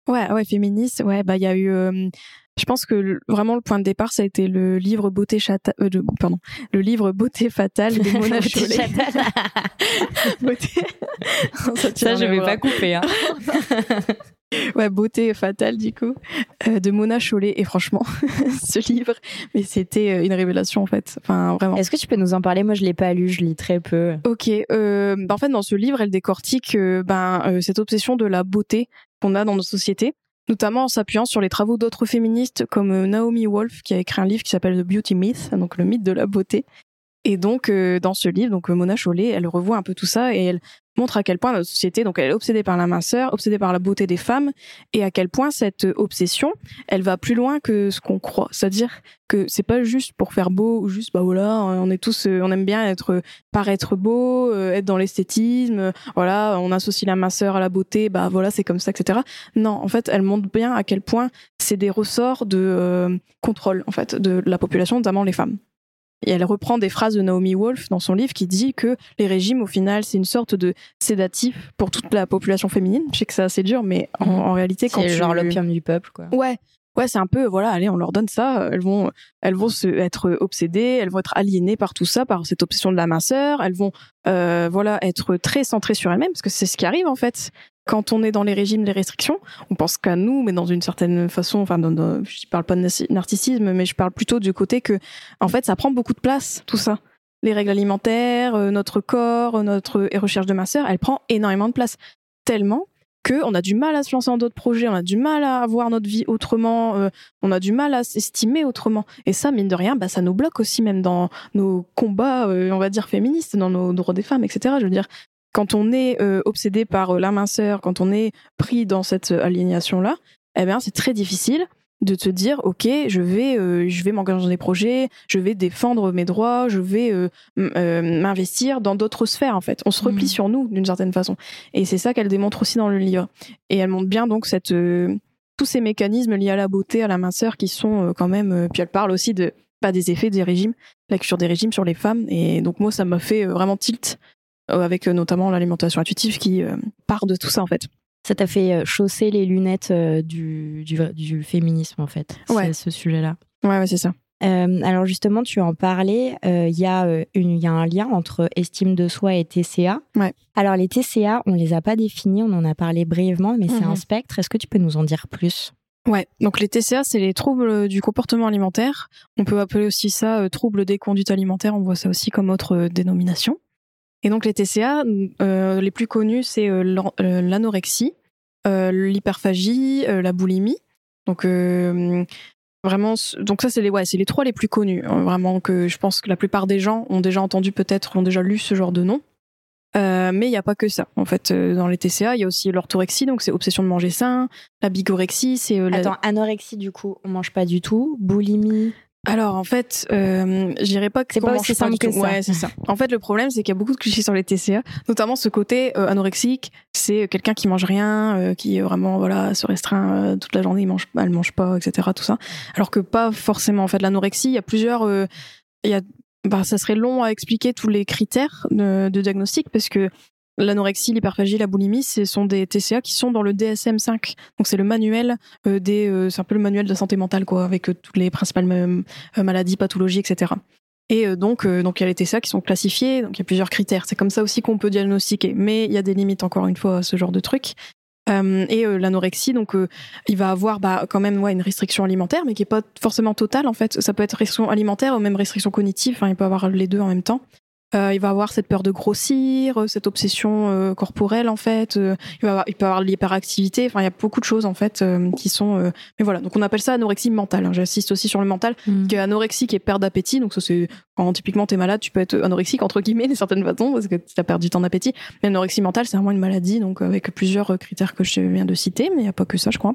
Ouais, ouais, féministe. Ouais, bah il y a eu je pense que vraiment le point de départ, ça a été le livre Beauté chata... Euh, pardon, le livre Beauté fatale de Mona. Beauté. ça, je vais pas couper. Hein. ouais, Beauté fatale du coup euh, de Mona Chollet et franchement, ce livre, mais c'était euh, une révélation en fait. Enfin vraiment. Est-ce que tu peux nous en parler? Moi, je l'ai pas lu, je lis très peu. Ok. Euh, en fait, dans ce livre, elle décortique ben cette obsession de la beauté qu'on a dans nos sociétés notamment en s'appuyant sur les travaux d'autres féministes comme Naomi Wolf qui a écrit un livre qui s'appelle The Beauty Myth, donc le mythe de la beauté. Et donc dans ce livre, donc Mona Chollet, elle revoit un peu tout ça et elle montre à quel point notre société, donc elle est obsédée par la minceur, obsédée par la beauté des femmes, et à quel point cette obsession, elle va plus loin que ce qu'on croit. C'est-à-dire que c'est pas juste pour faire beau ou juste bah voilà, on est tous, euh, on aime bien être paraître beau, euh, être dans l'esthétisme, voilà, on associe la minceur à la beauté, bah voilà, c'est comme ça, etc. Non, en fait, elle montre bien à quel point c'est des ressorts de euh, contrôle en fait de la population, notamment les femmes. Et elle reprend des phrases de Naomi Wolf dans son livre qui dit que les régimes, au final, c'est une sorte de sédatif pour toute la population féminine. Je sais que c'est assez dur, mais en, réalité, quand c'est genre l'opium du peuple, quoi. Ouais. Ouais, c'est un peu, voilà, allez, on leur donne ça. Elles vont, elles vont se, être obsédées, elles vont être aliénées par tout ça, par cette obsession de la minceur. Elles vont, euh, voilà, être très centrées sur elles-mêmes, parce que c'est ce qui arrive en fait quand on est dans les régimes, les restrictions, on pense qu'à nous, mais dans une certaine façon, enfin, je ne parle pas de narcissisme, mais je parle plutôt du côté que, en fait, ça prend beaucoup de place, tout ça. Les règles alimentaires, euh, notre corps, euh, notre recherche de minceur, elle prend énormément de place. Tellement que on a du mal à se lancer dans d'autres projets, on a du mal à voir notre vie autrement, euh, on a du mal à s'estimer autrement. Et ça, mine de rien, bah, ça nous bloque aussi même dans nos combats, on va dire féministes, dans nos droits des femmes, etc. Je veux dire, quand on est euh, obsédé par euh, la minceur, quand on est pris dans cette euh, aliénation-là, eh bien, c'est très difficile de te dire, OK, je vais, je vais m'engager dans des projets, je vais défendre mes droits, je vais m'investir dans d'autres sphères, en fait. On se replie mmh. sur nous, d'une certaine façon. Et c'est ça qu'elle démontre aussi dans le livre. Et elle montre bien, donc, cette, tous ces mécanismes liés à la beauté, à la minceur, qui sont quand même, puis elle parle aussi de, pas des effets des régimes, la culture des régimes sur les femmes. Et donc, moi, ça m'a fait vraiment tilt avec euh, notamment l'alimentation intuitive qui euh, part de tout ça en fait. Ça t'a fait chausser les lunettes du, du, féminisme en fait, ouais. ce sujet-là. Ouais, ouais c'est ça. alors justement, tu en parlais, il y, a un lien entre estime de soi et TCA. Ouais. Alors les TCA, on les a pas définis, on en a parlé brièvement, mais c'est un mhm. spectre. Est-ce que tu peux nous en dire plus? Ouais, donc les TCA, c'est les troubles du comportement alimentaire. On peut appeler aussi ça troubles des conduites alimentaires, on voit ça aussi comme autre dénomination. Et donc les TCA, euh, les plus connus, c'est euh, euh, l'anorexie, l'hyperphagie, la boulimie. Donc vraiment, donc ça c'est les ouais, c'est les trois les plus connus. Hein, vraiment que je pense que la plupart des gens ont déjà entendu peut-être, ont déjà lu ce genre de nom. mais il n'y a pas que ça. En fait, dans les TCA, il y a aussi l'orthorexie, donc c'est obsession de manger sain. La bigorexie, c'est. Attends, anorexie, du coup, on mange pas du tout. Boulimie alors en fait, euh, je dirais pas que c'est pas aussi simple que ça. Ouais, c'est ça. En fait, le problème c'est qu'il y a beaucoup de clichés sur les TCA, notamment ce côté euh, anorexique, c'est quelqu'un qui mange rien, euh, qui vraiment voilà se restreint euh, toute la journée, il mange, elle mange pas, etc. Tout ça. Alors que pas forcément. En fait, l'anorexie, il y a plusieurs, il y a, bah ça serait long à expliquer tous les critères de, de diagnostic parce que L'anorexie, l'hyperphagie, la boulimie, ce sont des TCA qui sont dans le DSM-5. Donc c'est le manuel euh, des, euh, c'est un peu le manuel de santé mentale quoi, avec euh, toutes les principales maladies, pathologies, etc. Et donc, donc il y a les TCA qui sont classifiés, donc il y a plusieurs critères. C'est comme ça aussi qu'on peut diagnostiquer, mais il y a des limites encore une fois à ce genre de truc. et l'anorexie, donc il va avoir bah, quand même une restriction alimentaire, mais qui est pas forcément totale en fait. Ça peut être restriction alimentaire ou même restriction cognitive. Enfin, il peut avoir les deux en même temps. Euh, il va avoir cette peur de grossir, euh, cette obsession euh, corporelle en fait. il, va avoir, il peut avoir l'hyperactivité. Enfin, il y a beaucoup de choses en fait qui sont. mais voilà, donc on appelle ça anorexie mentale. Hein. J'insiste aussi sur le mental, mmh. qui est anorexie, qui est perte d'appétit. Donc ça c'est quand typiquement t'es malade, tu peux être anorexique entre guillemets d'une certaine façon parce que tu as perdu ton appétit. Mais l'anorexie mentale, c'est vraiment une maladie, donc avec plusieurs critères que je viens de citer, mais il y a pas que ça, je crois.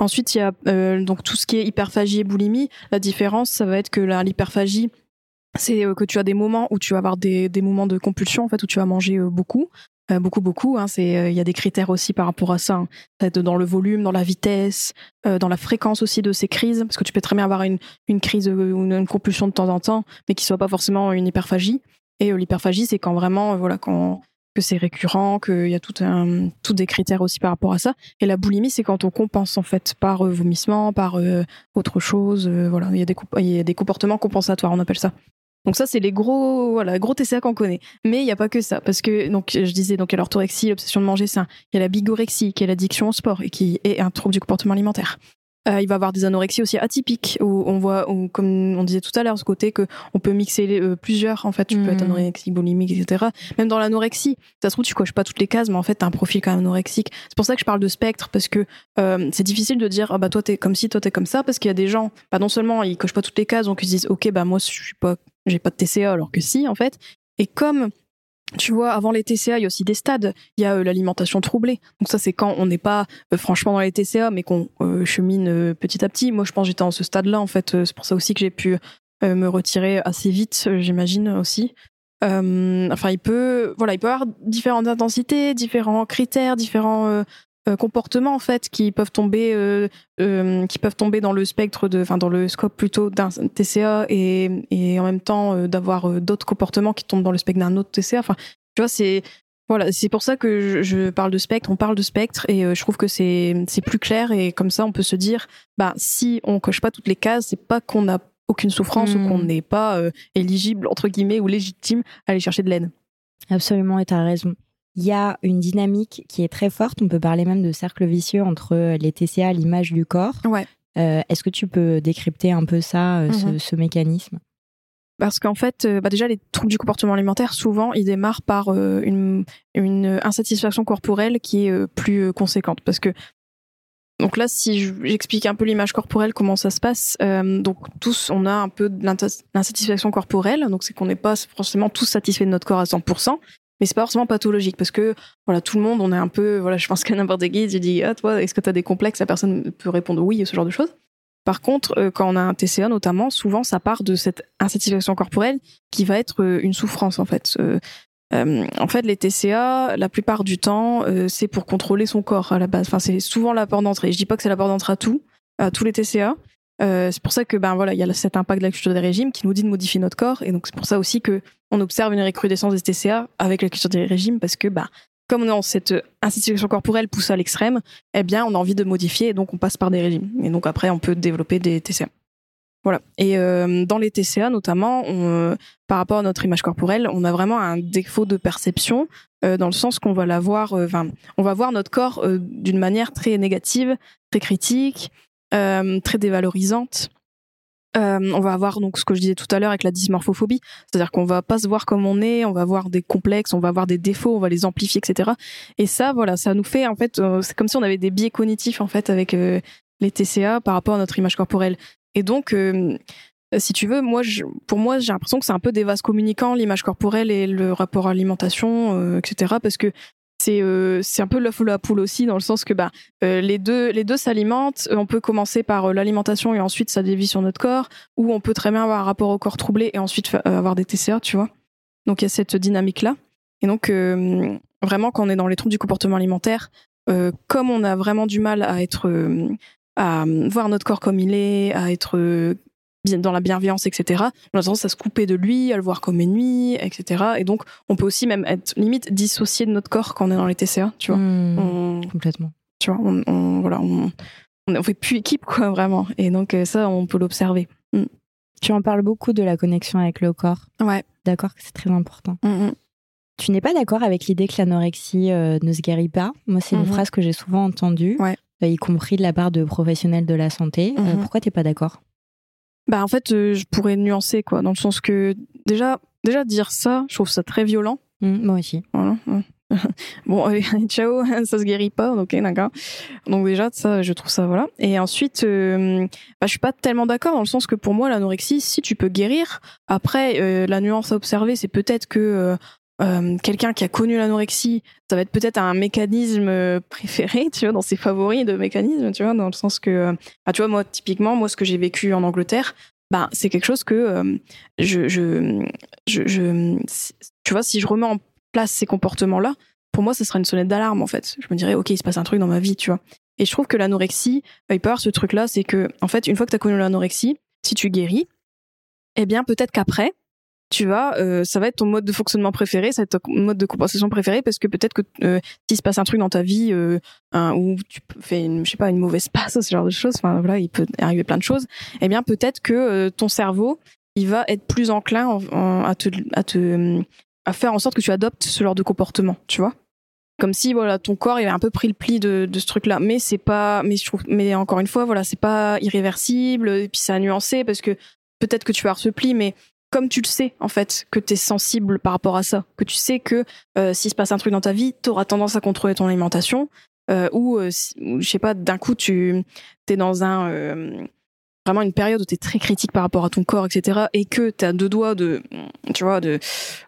Ensuite, il y a donc tout ce qui est hyperphagie et boulimie. La différence, ça va être que l'hyperphagie c'est euh, que tu as des moments où tu vas avoir des, des moments de compulsion en fait où tu vas manger euh, beaucoup beaucoup, beaucoup. Hein, c'est, il y a des critères aussi par rapport à ça. Hein. Être dans le volume, dans la vitesse, dans la fréquence aussi de ces crises, parce que tu peux très bien avoir une, une crise ou une, compulsion de temps en temps, mais qui soit pas forcément une hyperphagie. Et l'hyperphagie, c'est quand vraiment, voilà, quand que c'est récurrent, qu'il y a tout un, tout des critères aussi par rapport à ça. Et la boulimie, c'est quand on compense en fait par euh, vomissement, par euh, autre chose. Euh, voilà, il y, a des, il y a des comportements compensatoires, on appelle ça. Donc ça, c'est les gros, voilà, gros TCA qu'on connaît. Mais il n'y a pas que ça, parce que donc je disais donc il y a l'orthorexie, l'obsession de manger sain, il y a la bigorexie, qui est l'addiction au sport et qui est un trouble du comportement alimentaire. Euh, il va avoir des anorexies aussi atypiques où on voit, comme on disait tout à l'heure, ce côté que on peut mixer les, euh, plusieurs. En fait, tu peux être hmm. anorexique, boulimique, etc. Même dans l'anorexie, ça se trouve tu coches pas toutes les cases, mais en fait t'as un profil quand même anorexique. C'est pour ça que je parle de spectre parce que euh, c'est difficile de dire ah bah toi t'es comme si toi t'es comme ça parce qu'il y a des gens, bah non seulement ils cochent pas toutes les cases, donc ils se disent ok bah moi je suis pas, j'ai pas de TCA alors que si en fait. Et comme tu vois, avant les TCA, il y a aussi des stades. Il y a euh, l'alimentation troublée. Donc ça, c'est quand on n'est pas euh, franchement dans les TCA, mais qu'on euh, chemine petit à petit. Moi, je pense que j'étais en ce stade-là, en fait. c'est pour ça aussi que j'ai pu me retirer assez vite, j'imagine aussi. enfin, il peut, voilà, il peut avoir différentes intensités, différents critères, différents comportements en fait qui peuvent tomber euh, euh, qui peuvent tomber dans le spectre de enfin dans le scope plutôt d'un TCA et, et en même temps d'avoir d'autres comportements qui tombent dans le spectre d'un autre TCA enfin tu vois c'est voilà, c'est pour ça que je, parle de spectre, on parle de spectre et je trouve que c'est c'est plus clair et comme ça on peut se dire bah si on coche pas toutes les cases, c'est pas qu'on n'a aucune souffrance ou qu'on hmm. n'est pas éligible entre guillemets ou légitime à aller chercher de l'aide. Absolument et tu as raison il y a une dynamique qui est très forte. On peut parler même de cercle vicieux entre les TCA, l'image du corps. Ouais. Euh, est-ce que tu peux décrypter un peu ça, euh, mhm. ce, mécanisme? Parce qu'en fait, euh, bah déjà, les troubles du comportement alimentaire, souvent, ils démarrent par une, une, insatisfaction corporelle qui est plus conséquente. Parce que, donc là, si j'explique un peu l'image corporelle, comment ça se passe, donc tous, on a un peu de l'insatisfaction corporelle, donc c'est qu'on n'est pas forcément tous satisfaits de notre corps à 100%, mais c'est pas forcément pathologique parce que voilà tout le monde on est un peu voilà je pense qu'à n'importe qui tu dis ah toi est-ce que tu as des complexes? La personne peut répondre oui ce genre de choses. Par contre euh, quand on a un TCA notamment souvent ça part de cette insatisfaction corporelle qui va être euh, une souffrance en fait. Euh, en fait les TCA la plupart du temps c'est pour contrôler son corps à la base. Enfin c'est souvent la porte d'entrée. Je dis pas que c'est la porte d'entrée à tout à tous les TCA euh, c'est pour ça que ben voilà, il y a cet impact de la culture des régimes qui nous dit de modifier notre corps, et donc c'est pour ça aussi que on observe une recrudescence des TCA avec la culture des régimes, parce que bah comme on est cette institution corporelle poussée à l'extrême, eh bien on a envie de modifier, et donc on passe par des régimes, et donc après on peut développer des TCA. Voilà. Et euh, dans les TCA notamment, on, par rapport à notre image corporelle, on a vraiment un défaut de perception euh, dans le sens qu'on va la voir, enfin, on va voir notre corps d'une manière très négative, très critique. Euh, très dévalorisante. Euh, on va avoir donc ce que je disais tout à l'heure avec la dysmorphophobie, c'est-à-dire qu'on va pas se voir comme on est, on va avoir des complexes, on va avoir des défauts, on va les amplifier, etc. Et ça, voilà, ça nous fait en fait, euh, c'est comme si on avait des biais cognitifs en fait avec les TCA par rapport à notre image corporelle. Et donc, si tu veux, moi, pour moi, j'ai l'impression que c'est un peu des vases communicants, l'image corporelle et le rapport à l'alimentation, etc. Parce que c'est euh, c'est un peu l'œuf ou la poule aussi dans le sens que bah euh, les deux les deux s'alimentent. On peut commencer par euh, l'alimentation et ensuite ça dévie sur notre corps ou on peut très bien avoir un rapport au corps troublé et ensuite avoir des TCA tu vois. Donc il y a cette dynamique là et donc vraiment quand on est dans les troubles du comportement alimentaire comme on a vraiment du mal à être à voir notre corps comme il est à être dans la bienveillance, etc. On a tendance à se couper de lui, à le voir comme ennemi, etc. Et donc, on peut aussi même être limite dissocié de notre corps quand on est dans les TCA, tu vois. Hmm, complètement. Tu vois, on, voilà, on, on, fait plus équipe, quoi, vraiment. Et donc, euh, ça, on peut l'observer. Hmm. Tu en parles beaucoup de la connexion avec le corps. Ouais. D'accord que c'est très important. Hmm, tu n'es pas d'accord avec l'idée que l'anorexie euh, ne se guérit pas? Moi, c'est une phrase que j'ai souvent entendue, ouais. Euh, y compris de la part de professionnels de la santé. pourquoi tu n'es pas d'accord? Bah en fait, euh, je pourrais nuancer quoi, dans le sens que déjà, déjà dire ça, je trouve ça très violent. Mmh, moi aussi. Voilà. bon, allez, ciao, ça se guérit pas, ok, d'accord. Donc déjà, ça, je trouve ça voilà. Et ensuite, euh, bah, je suis pas tellement d'accord dans le sens que pour moi, l'anorexie, si tu peux guérir. Après, euh, la nuance à observer, c'est peut-être que euh, quelqu'un qui a connu l'anorexie, ça va être peut-être un mécanisme euh, préféré, tu vois, dans ses favoris de mécanismes, tu vois, dans le sens que, ah, tu vois, moi, typiquement, moi, ce que j'ai vécu en Angleterre, bah, c'est quelque chose que je, je, je, tu vois, si je remets en place ces comportements-là, pour moi, ça sera une sonnette d'alarme en fait. Je me dirais, ok, il se passe un truc dans ma vie, tu vois. Et je trouve que l'anorexie, euh, il peut y avoir ce truc-là, c'est que, en fait, une fois que tu as connu l'anorexie, si tu guéris, eh bien, peut-être qu'après, tu vois, euh, ça va être ton mode de fonctionnement préféré, ça va être ton mode de compensation préféré, parce que peut-être que euh, s'il se passe un truc dans ta vie euh, où tu fais, une, je sais pas, une mauvaise passe, ce genre de choses, enfin voilà, il peut arriver plein de choses. Eh bien, peut-être que ton cerveau, il va être plus enclin à te, à te, à faire en sorte que tu adoptes ce genre de comportement, tu vois comme si voilà ton corps il avait un peu pris le pli de, de ce truc là mais c'est pas mais je trouve mais encore une fois voilà c'est pas irréversible et puis c'est à nuancer parce que peut-être que tu vas avoir ce pli mais comme tu le sais en fait que tu es sensible par rapport à ça que tu sais que euh, s'il se passe un truc dans ta vie tu auras tendance à contrôler ton alimentation euh, ou euh, je sais pas d'un coup tu es dans un euh, vraiment une période où tu es très critique par rapport à ton corps, etc., et que tu as deux doigts de, tu vois, de,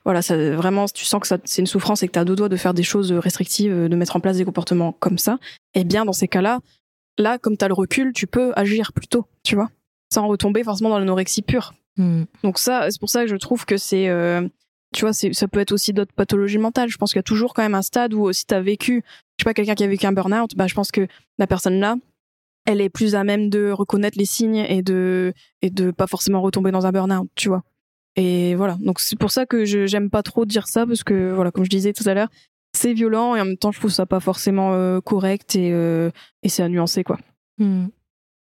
voilà, ça, vraiment, tu sens que c'est une souffrance et que tu as deux doigts de faire des choses restrictives, de mettre en place des comportements comme ça, eh bien, dans ces cas-là, là, comme tu as le recul, tu peux agir plus tôt, tu vois, sans retomber forcément dans l'anorexie pure. Hmm. Donc ça, c'est pour ça que je trouve que c'est, euh, tu vois, ça peut être aussi d'autres pathologies mentales. Je pense qu'il y a toujours quand même un stade où si tu as vécu, je sais pas, quelqu'un qui a vécu un burn-out, bah, je pense que la personne là, elle est plus à même de reconnaître les signes et de et de pas forcément retomber dans un burn-out, tu vois. Et voilà, donc c'est pour ça que je j'aime pas trop dire ça parce que voilà, comme je disais tout à l'heure, c'est violent et en même temps je trouve ça pas forcément euh, correct et euh, et c'est à nuancer quoi. Hmm.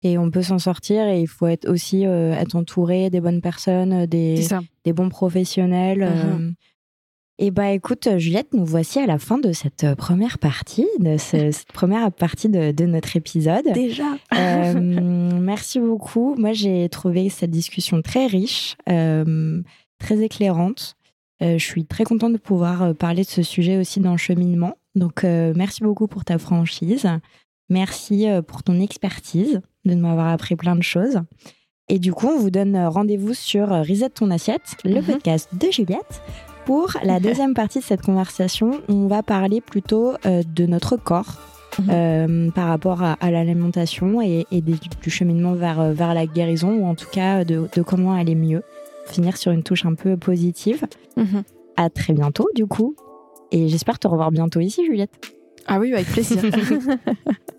Et on peut s'en sortir et il faut être aussi euh, être entouré des bonnes personnes, des des bons professionnels. Mm-hmm. Eh bah écoute, Juliette, nous voici à la fin de cette euh, première partie, de cette première partie de, notre épisode. Déjà. Euh, merci beaucoup. Moi, j'ai trouvé cette discussion très riche, euh, très éclairante. je suis très contente de pouvoir parler de ce sujet aussi dans le cheminement. Donc, merci beaucoup pour ta franchise. Merci pour ton expertise, de m'avoir appris plein de choses. Et du coup, on vous donne rendez-vous sur Reset ton assiette, le mhm. podcast de Juliette pour la deuxième partie de cette conversation, on va parler plutôt euh, de notre corps. Mhm. Euh, par rapport à, l'alimentation et, du cheminement vers, euh, vers la guérison, ou en tout cas de, comment aller mieux. Finir sur une touche un peu positive. Mhm. À très bientôt, du coup. Et j'espère te revoir bientôt ici, Juliette. Ah oui, avec plaisir.